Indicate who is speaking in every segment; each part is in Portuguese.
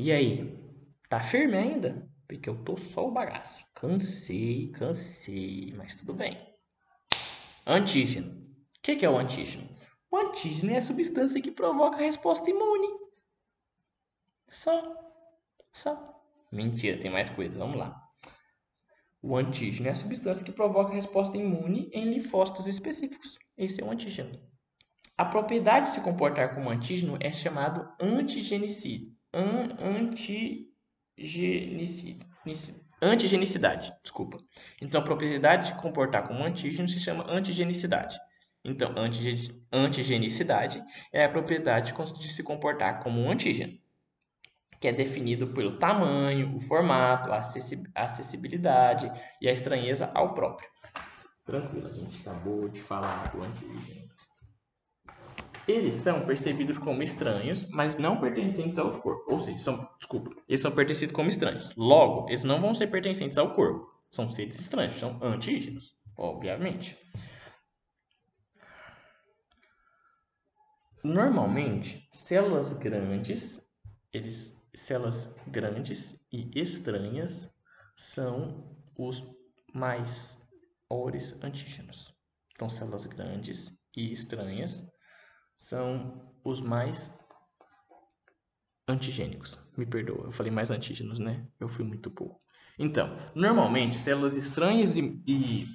Speaker 1: E aí? Tá firme ainda? Porque eu tô só o bagaço. Cansei, cansei, mas tudo bem. Antígeno. O que, que é o antígeno? O antígeno é a substância que provoca a resposta imune. Só. Só. Mentira, tem mais coisa. Vamos lá. O antígeno é a substância que provoca a resposta imune em linfócitos específicos. Esse é o antígeno. A propriedade de se comportar como antígeno é chamado antigenicídio. An antigenicidade. Desculpa. Então, a propriedade de comportar como antígeno se chama antigenicidade. Então, antigenicidade é a propriedade de se comportar como um antígeno, que é definido pelo tamanho, o formato, a acessibilidade e a estranheza ao próprio. Tranquilo, a gente acabou de falar do antígeno. Eles são percebidos como estranhos, mas não pertencentes aos corpos. Ou seja, são, desculpa, eles são percebidos como estranhos. Logo, eles não vão ser pertencentes ao corpo. São seres estranhos, são antígenos, obviamente. Normalmente, células grandes, eles, células grandes e estranhas são os mais ores antígenos. Então, células grandes e estranhas são os mais antigênicos. Me perdoa, eu falei mais antígenos, né? Eu fui muito pouco. Então, normalmente, células estranhas e, e,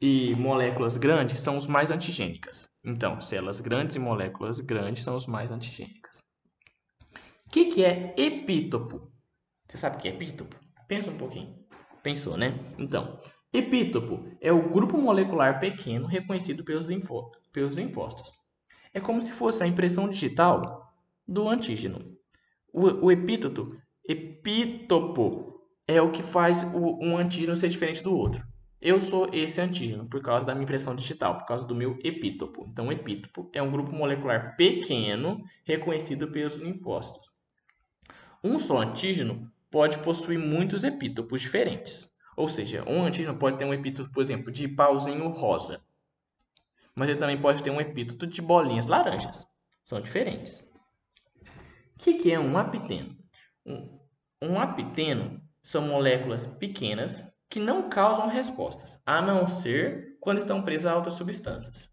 Speaker 1: e, moléculas grandes são os mais antigênicas. Então, células grandes e moléculas grandes são os mais antigênicas. O que, que é epítopo? Você sabe o que é epítopo? Pensa um pouquinho. Pensou, né? Então, epítopo é o grupo molecular pequeno reconhecido pelos, linfó pelos linfócitos. É como se fosse a impressão digital do antígeno. O, o epítopo, epítopo é o que faz o, um antígeno ser diferente do outro. Eu sou esse antígeno por causa da minha impressão digital, por causa do meu epítopo. Então, o epítopo é um grupo molecular pequeno reconhecido pelos linfócitos. Um só antígeno pode possuir muitos epítopos diferentes. Ou seja, um antígeno pode ter um epítopo, por exemplo, de pauzinho rosa mas ele também pode ter um epíteto de bolinhas laranjas. São diferentes. O que, que é um apiteno? Um, um apiteno são moléculas pequenas que não causam respostas, a não ser quando estão presas a outras substâncias.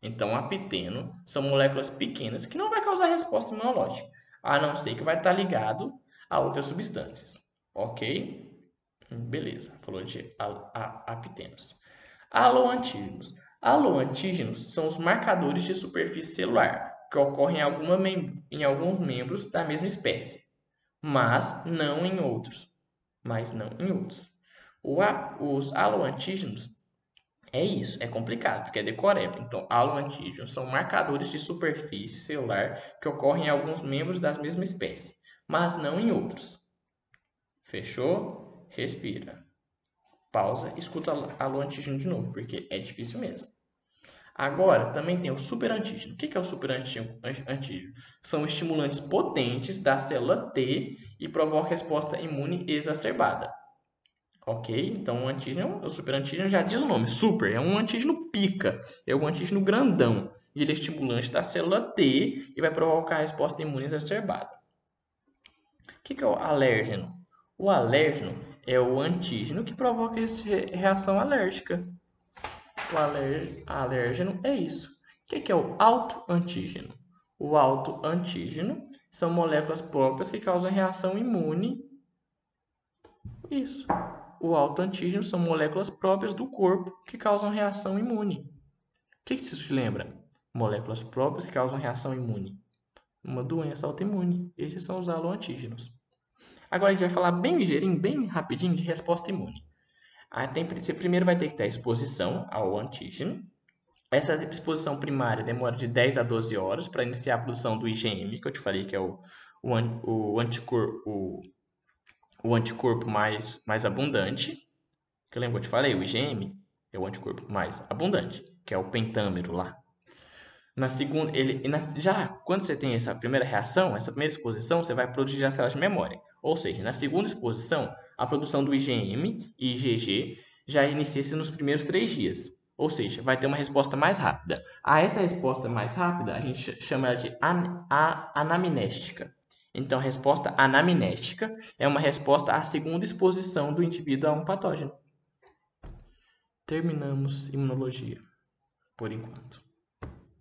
Speaker 1: Então, apiteno são moléculas pequenas que não vai causar resposta imunológica, a não ser que vai estar ligado a outras substâncias. Ok? Beleza, falou de apitenos. Aloantígenos Aloantígenos são os marcadores de superfície celular que ocorrem em, em alguns membros da mesma espécie, mas não em outros. Mas não em outros. Os aloantígenos é isso, é complicado, porque é decoreba. Então, aloantígenos são marcadores de superfície celular que ocorrem em alguns membros da mesma espécie, mas não em outros. Fechou? Respira pausa escuta alô antígeno de novo, porque é difícil mesmo. Agora, também tem o superantígeno. O que é o superantígeno? São estimulantes potentes da célula T e provocam resposta imune exacerbada. Ok? Então, o antígeno, o superantígeno já diz o nome, super, é um antígeno pica, é um antígeno grandão. E ele é estimulante da célula T e vai provocar resposta imune exacerbada. O que é o alérgeno? O alérgeno é o antígeno que provoca reação alérgica. O alérgeno é isso. O que é o autoantígeno? O autoantígeno são moléculas próprias que causam reação imune. Isso. O autoantígeno são moléculas próprias do corpo que causam reação imune. O que, que isso te lembra? Moléculas próprias que causam reação imune. Uma doença autoimune. Esses são os aloantígenos. Agora a gente vai falar bem ligeirinho, bem rapidinho de resposta imune. A tem, você primeiro vai ter que ter exposição ao antígeno. Essa exposição primária demora de 10 a 12 horas para iniciar a produção do IgM, que eu te falei que é o, o, o, anticorpo, o, o anticorpo mais, mais abundante. Que eu lembro que eu te falei, o IgM é o anticorpo mais abundante, que é o pentâmero lá. Na segunda, ele, na, já quando você tem essa primeira reação, essa primeira exposição, você vai produzir as células de memória. Ou seja, na segunda exposição, a produção do IgM e IgG já inicia-se nos primeiros três dias. Ou seja, vai ter uma resposta mais rápida. A essa resposta mais rápida, a gente chama ela de an, a, anamnéstica. Então, a resposta anamnética é uma resposta à segunda exposição do indivíduo a um patógeno. Terminamos imunologia por enquanto.